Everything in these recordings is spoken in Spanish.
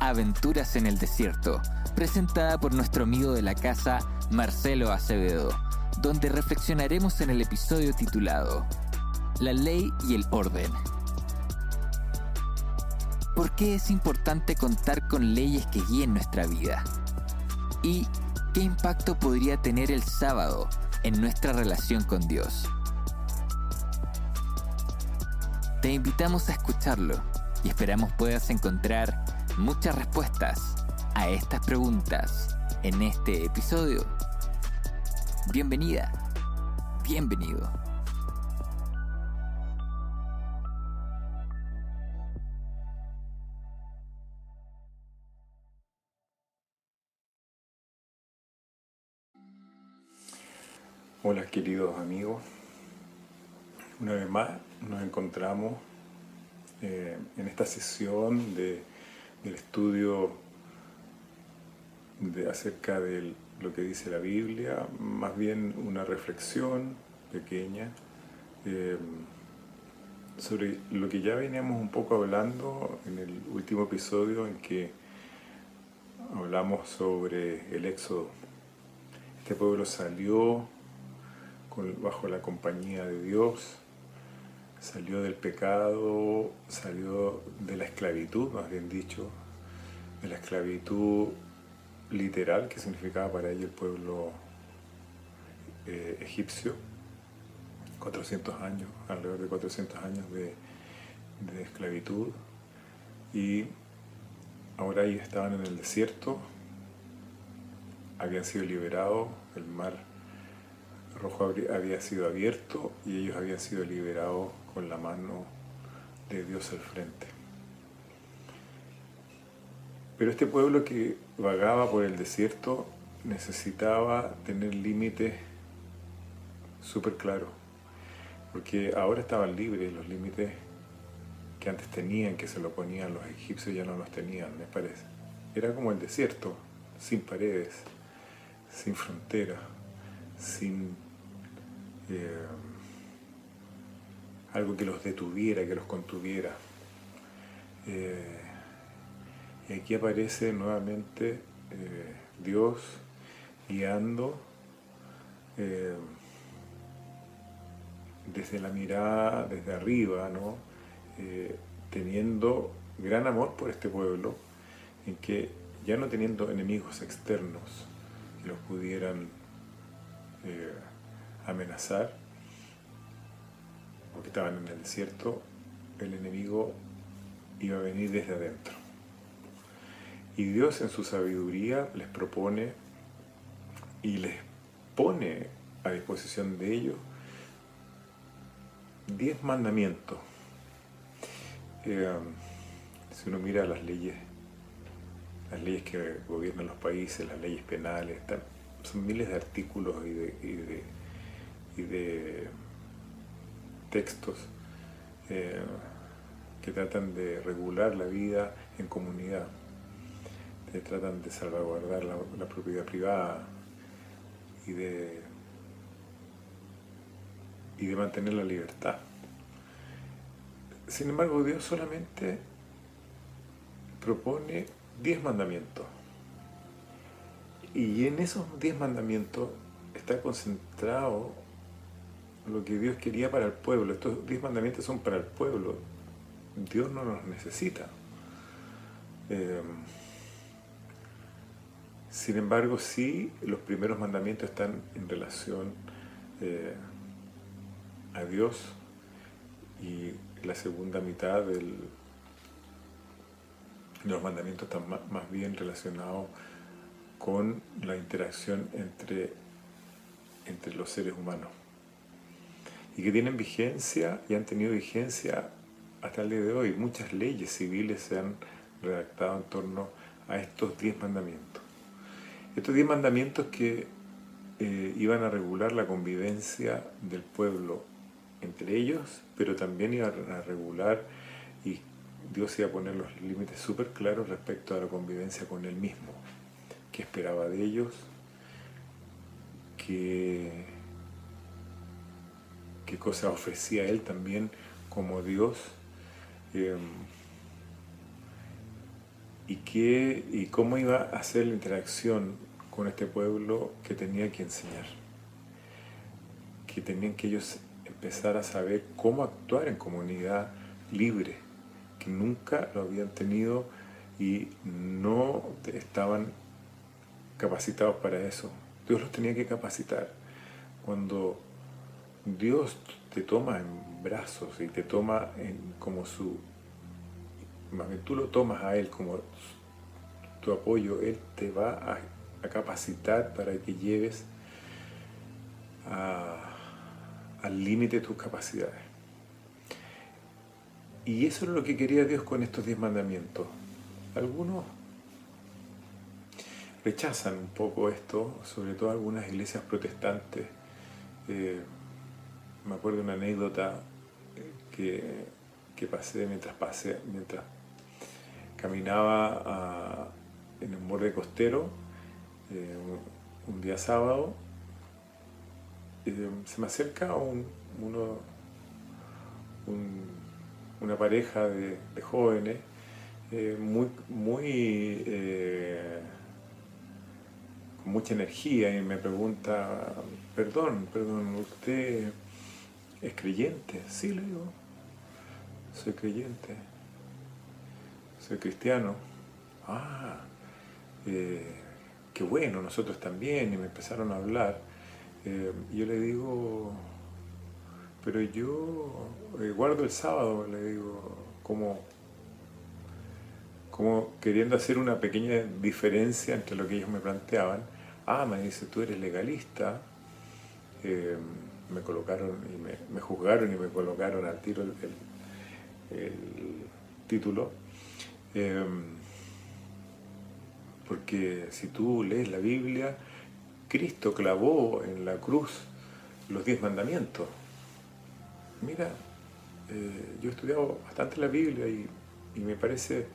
Aventuras en el Desierto, presentada por nuestro amigo de la casa, Marcelo Acevedo, donde reflexionaremos en el episodio titulado La ley y el orden. ¿Por qué es importante contar con leyes que guíen nuestra vida? ¿Y qué impacto podría tener el sábado en nuestra relación con Dios? Te invitamos a escucharlo y esperamos puedas encontrar muchas respuestas a estas preguntas en este episodio. Bienvenida, bienvenido. Hola queridos amigos, una vez más nos encontramos eh, en esta sesión de, del estudio de, acerca de lo que dice la Biblia, más bien una reflexión pequeña eh, sobre lo que ya veníamos un poco hablando en el último episodio en que hablamos sobre el éxodo. Este pueblo salió bajo la compañía de Dios, salió del pecado, salió de la esclavitud, más bien dicho, de la esclavitud literal que significaba para ellos el pueblo eh, egipcio, 400 años, alrededor de 400 años de, de esclavitud, y ahora ahí estaban en el desierto, habían sido liberados, el mar rojo había sido abierto y ellos habían sido liberados con la mano de Dios al frente. Pero este pueblo que vagaba por el desierto necesitaba tener límites súper claros, porque ahora estaban libres los límites que antes tenían, que se lo ponían los egipcios, ya no los tenían, me parece. Era como el desierto, sin paredes, sin fronteras, sin eh, algo que los detuviera, que los contuviera. Eh, y aquí aparece nuevamente eh, Dios guiando desde la mirada, desde arriba, teniendo gran amor por este pueblo, en que ya no teniendo enemigos externos que los pudieran amenazar, porque estaban en el desierto, el enemigo iba a venir desde adentro. Y Dios en su sabiduría les propone y les pone a disposición de ellos diez mandamientos. Eh, si uno mira las leyes, las leyes que gobiernan los países, las leyes penales, son miles de artículos y de textos eh, que tratan de regular la vida en comunidad, que tratan de salvaguardar la, propiedad privada y de, y de mantener la libertad. Sin embargo, Dios solamente propone diez mandamientos. Y en esos diez mandamientos está concentrado lo que Dios quería para el pueblo. Estos diez mandamientos son para el pueblo. Dios no los necesita. Eh, sin embargo, sí, los primeros mandamientos están en relación eh, a Dios y la segunda mitad de los mandamientos están más bien relacionados con la interacción entre, entre los seres humanos y que tienen vigencia y han tenido vigencia hasta el día de hoy. Muchas leyes civiles se han redactado en torno a estos diez mandamientos. Estos diez mandamientos que eh, iban a regular la convivencia del pueblo entre ellos, pero también iban a regular y Dios iba a poner los límites súper claros respecto a la convivencia con Él mismo, qué esperaba de ellos, qué, qué cosa ofrecía Él también como Dios. Em, y, qué, y cómo iba a hacer la interacción con este pueblo que tenía que enseñar, que tenían que ellos empezar a saber cómo actuar en comunidad libre, que nunca lo habían tenido y no estaban capacitados para eso. Dios los tenía que capacitar. Cuando Dios te toma en brazos y te toma como su más bien tú lo tomas a Él como tu apoyo, Él te va a, capacitar para que lleves al límite tus capacidades. Y eso es lo que quería Dios con estos diez mandamientos. Algunos rechazan un poco esto, sobre todo algunas iglesias protestantes. Eh, me acuerdo de una anécdota que, que pasé mientras pasé, mientras caminaba en el borde costero eh, un, día sábado, eh, se me acerca un, uno, una pareja de, jóvenes eh, muy, muy con mucha energía y me pregunta, perdón, perdón, ¿usted es creyente? Sí, le digo, soy creyente soy cristiano. Ah, eh, qué bueno, nosotros también. Y me empezaron a hablar. Eh, yo le digo, pero yo eh, guardo el sábado, le digo, como, como queriendo hacer una pequeña diferencia entre lo que ellos me planteaban. Ah, me dice, tú eres legalista. Me colocaron y me, juzgaron y me colocaron al tiro el título Em, porque si tú lees la Biblia, Cristo clavó en la cruz los diez mandamientos. Mira, eh, yo he estudiado bastante la Biblia y, me parece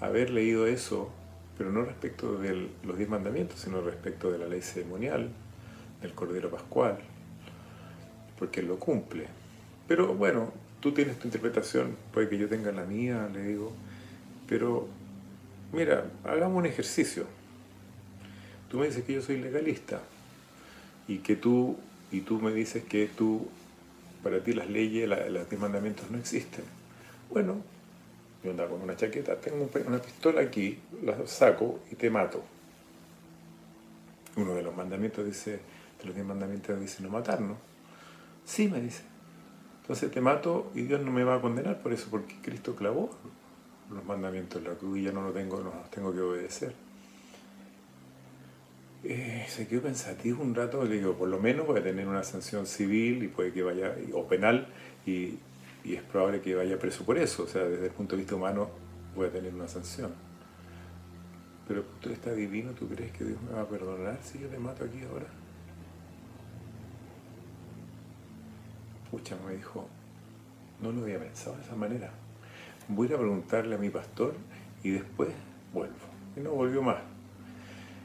haber leído eso, pero no respecto de los diez mandamientos, sino respecto de la ley ceremonial, del Cordero Pascual, porque lo cumple. Pero bueno, tú tienes tu interpretación, puede que yo tenga la mía, le digo. Pero, mira, hagamos un ejercicio. Tú me dices que yo soy legalista y que tú, y tú me dices que tú, para ti las leyes, los mandamientos no existen. Bueno, yo ando con una chaqueta, tengo una pistola aquí, la saco y te mato. Uno de los mandamientos dice, de los diez mandamientos dice no matar, ¿no? Sí, me dice. Entonces te mato y Dios no me va a condenar por eso, porque Cristo clavó los mandamientos de la cruz y ya no lo tengo, no los tengo que obedecer. Eh, se quedó pensativo un rato, le digo, por lo menos voy a tener una sanción civil y puede que vaya, o penal, y, y, es probable que vaya preso por eso, o sea, desde el punto de vista humano voy a tener una sanción. Pero tú estás divino, ¿tú crees que Dios me va a perdonar si yo te mato aquí ahora? Pucha, me dijo, no lo había pensado de esa manera voy a preguntarle a mi pastor y después vuelvo. Y no volvió más.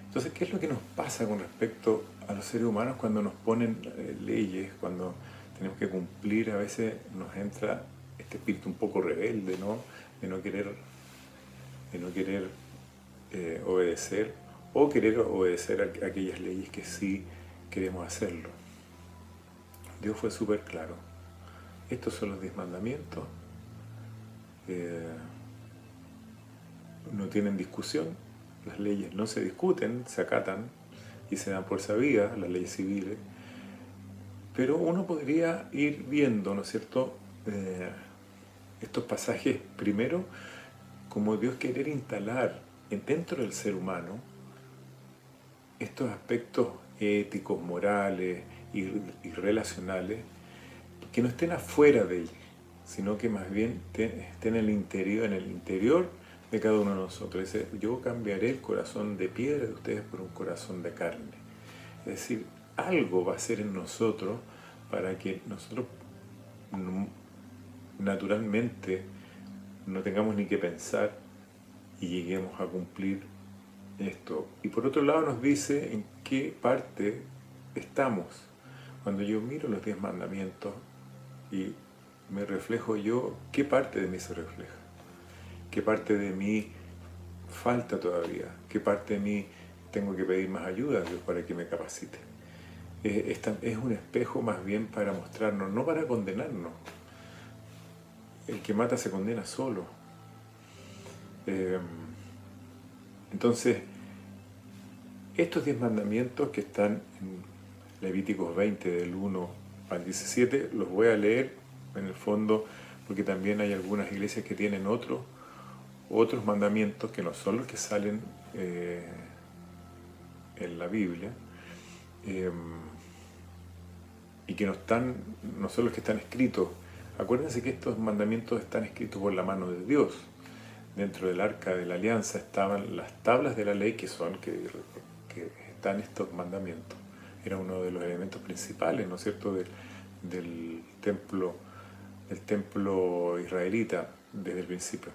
Entonces, ¿qué es lo que nos pasa con respecto a los seres humanos cuando nos ponen eh, leyes, cuando tenemos que cumplir? A veces nos entra este espíritu un poco rebelde, ¿no? De no querer, de no querer eh, obedecer o querer obedecer aquellas leyes que sí queremos hacerlo. Dios fue súper claro. Estos son los diez mandamientos no tienen discusión, las leyes no se discuten, se acatan y se dan por sabidas, las leyes civiles, pero uno podría ir viendo, ¿no es cierto?, eh, estos pasajes primero como Dios querer instalar dentro del ser humano estos aspectos éticos, morales y, relacionales que no estén afuera de él, sino que más bien esté en el interior, en el interior de cada uno de nosotros. Dice, yo cambiaré el corazón de piedra de ustedes por un corazón de carne. Es decir, algo va a ser en nosotros para que nosotros naturalmente no tengamos ni que pensar y lleguemos a cumplir esto. Y por otro lado nos dice en qué parte estamos. Cuando yo miro los diez mandamientos y me reflejo yo, ¿qué parte de mí se refleja? ¿Qué parte de mí falta todavía? ¿Qué parte de mí tengo que pedir más ayuda a Dios para que me capacite? Es un espejo más bien para mostrarnos, no para condenarnos. El que mata se condena solo. Em, entonces, estos diez mandamientos que están en Levíticos 20 del 1 al 17, los voy a leer en el fondo porque también hay algunas iglesias que tienen otros otros mandamientos que no son los que salen eh, en la Biblia em, y que no, están, no son los que están escritos. Acuérdense que estos mandamientos están escritos por la mano de Dios. Dentro del arca de la alianza estaban las tablas de la ley que son, que están estos mandamientos. Era uno de los elementos principales, ¿no es cierto?, del templo, del templo israelita desde el principio.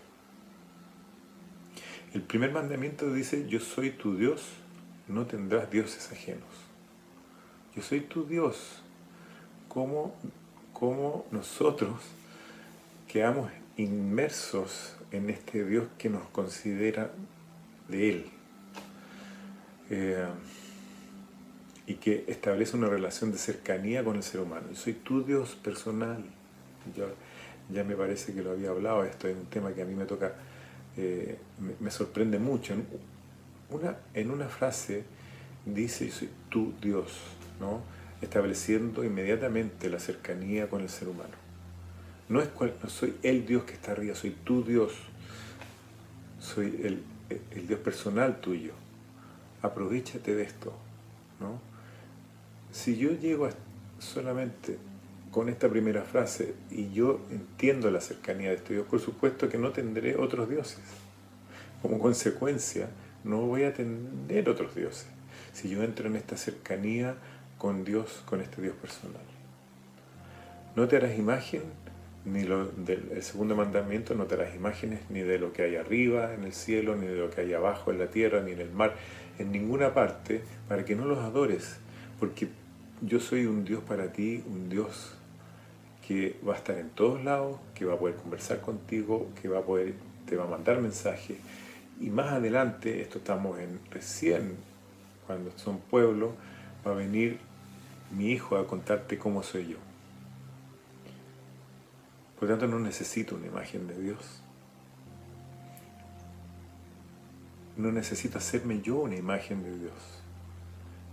El primer mandamiento dice, yo soy tu Dios, no tendrás dioses ajenos. Yo soy tu Dios. ¿Cómo, cómo nosotros quedamos inmersos en este Dios que nos considera de Él? Eh, y que establece una relación de cercanía con el ser humano. Yo soy tu Dios personal. Yo, ya me parece que lo había hablado, esto es un tema que a mí me toca eh, me, sorprende mucho. Una, en una frase dice, soy tu Dios, ¿no? estableciendo inmediatamente la cercanía con el ser humano. No, es no soy el Dios que está arriba, soy tu Dios, soy el, el Dios personal tuyo. Aprovechate de esto. ¿no? Si yo llego solamente con esta primera frase y yo entiendo la cercanía de este Dios, por supuesto que no tendré otros dioses. Como consecuencia, no voy a tener otros dioses si yo entro en esta cercanía con Dios, con este Dios personal. No te harás imagen, ni lo del segundo mandamiento, no te harás imágenes ni de lo que hay arriba en el cielo, ni de lo que hay abajo en la tierra, ni en el mar, en ninguna parte, para que no los adores, porque yo soy un Dios para ti, un Dios que va a estar en todos lados, que va a poder conversar contigo, que va a poder, te va a mandar mensajes. Y más adelante, esto estamos en recién, cuando son pueblos, va a venir mi hijo a contarte cómo soy yo. Por lo tanto, no necesito una imagen de Dios. No necesito hacerme yo una imagen de Dios.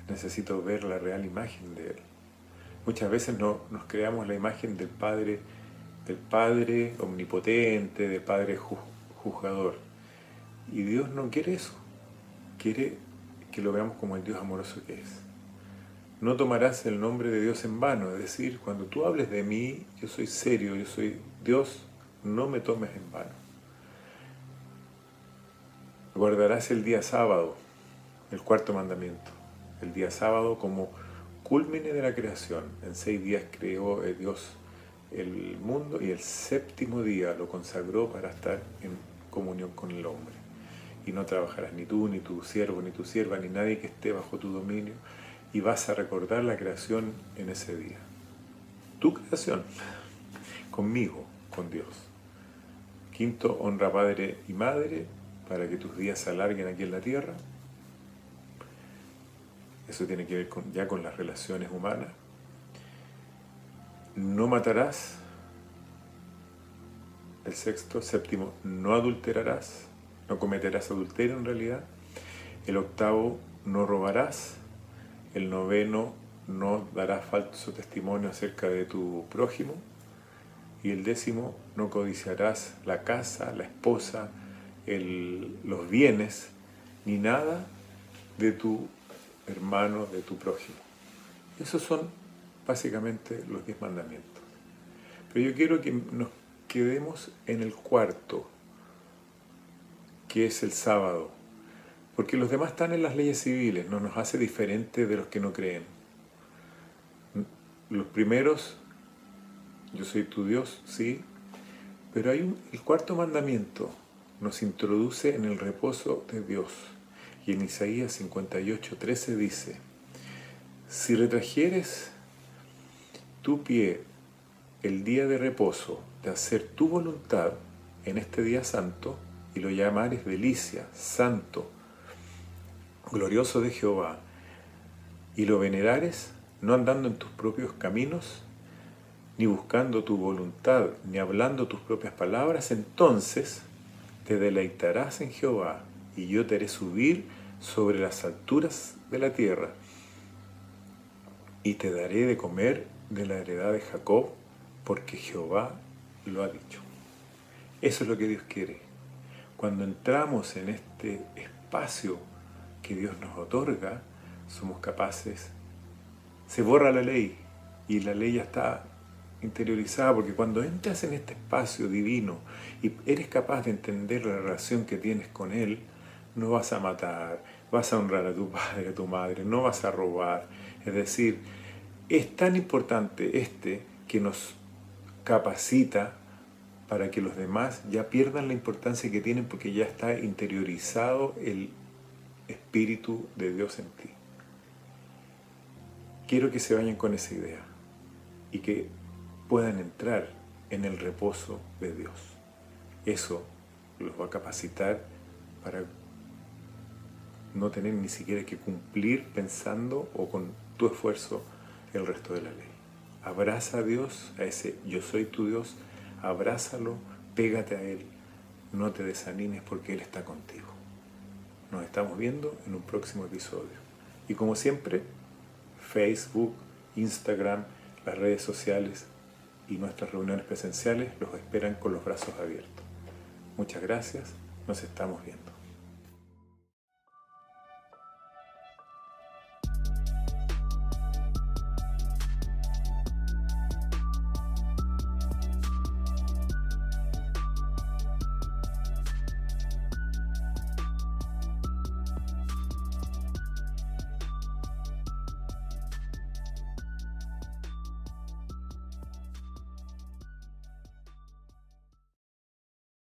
Necesito ver la real imagen de Él. Muchas veces no, nos creamos la imagen del Padre, del Padre omnipotente, del Padre juzgador. Y Dios no quiere eso. Quiere que lo veamos como el Dios amoroso que es. No tomarás el nombre de Dios en vano, es decir, cuando tú hables de mí, yo soy serio, yo soy Dios, no me tomes en vano. Guardarás el día sábado, el cuarto mandamiento, el día sábado como culmine de la creación. En seis días creó eh, Dios el mundo y el séptimo día lo consagró para estar en comunión con el hombre. Y no trabajarás ni tú, ni tu siervo, ni tu sierva, ni nadie que esté bajo tu dominio. Y vas a recordar la creación en ese día. Tu creación, conmigo, con Dios. Quinto, honra padre y madre para que tus días se alarguen aquí en la tierra. Eso tiene que ver con, ya con las relaciones humanas. No matarás. El sexto, séptimo, no adulterarás. No cometerás adulterio en realidad. El octavo, no robarás. El noveno, no darás falso testimonio acerca de tu prójimo. Y el décimo, no codiciarás la casa, la esposa, los bienes, ni nada de tu hermano de tu prójimo. Esos son básicamente los diez mandamientos. Pero yo quiero que nos quedemos en el cuarto, que es el sábado, porque los demás están en las leyes civiles, no nos hace diferente de los que no creen. Los primeros, yo soy tu Dios, sí, pero hay un, el cuarto mandamiento, nos introduce en el reposo de Dios. Y en Isaías 58, 13 dice, si retrajeres tu pie el día de reposo de hacer tu voluntad en este día santo, y lo llamares delicia, santo, glorioso de Jehová, y lo venerares, no andando en tus propios caminos, ni buscando tu voluntad, ni hablando tus propias palabras, entonces te deleitarás en Jehová, y yo te haré subir sobre las alturas de la tierra, y te daré de comer de la heredad de Jacob, porque Jehová lo ha dicho. Eso es lo que Dios quiere. Cuando entramos en este espacio que Dios nos otorga, somos capaces, se borra la ley y la ley ya está interiorizada, porque cuando entras en este espacio divino y eres capaz de entender la relación que tienes con Él, no vas a matar, vas a honrar a tu padre, a tu madre, no vas a robar. Es decir, es tan importante este que nos capacita para que los demás ya pierdan la importancia que tienen porque ya está interiorizado el Espíritu de Dios en ti. Quiero que se vayan con esa idea y que puedan entrar en el reposo de Dios. Eso los va a capacitar para no tener ni siquiera que cumplir pensando o con tu esfuerzo el resto de la ley. Abraza a Dios, a ese yo soy tu Dios, abrázalo, pégate a Él, no te desanimes porque Él está contigo. Nos estamos viendo en un próximo episodio. Y como siempre, Facebook, Instagram, las redes sociales y nuestras reuniones presenciales los esperan con los brazos abiertos. Muchas gracias, nos estamos viendo.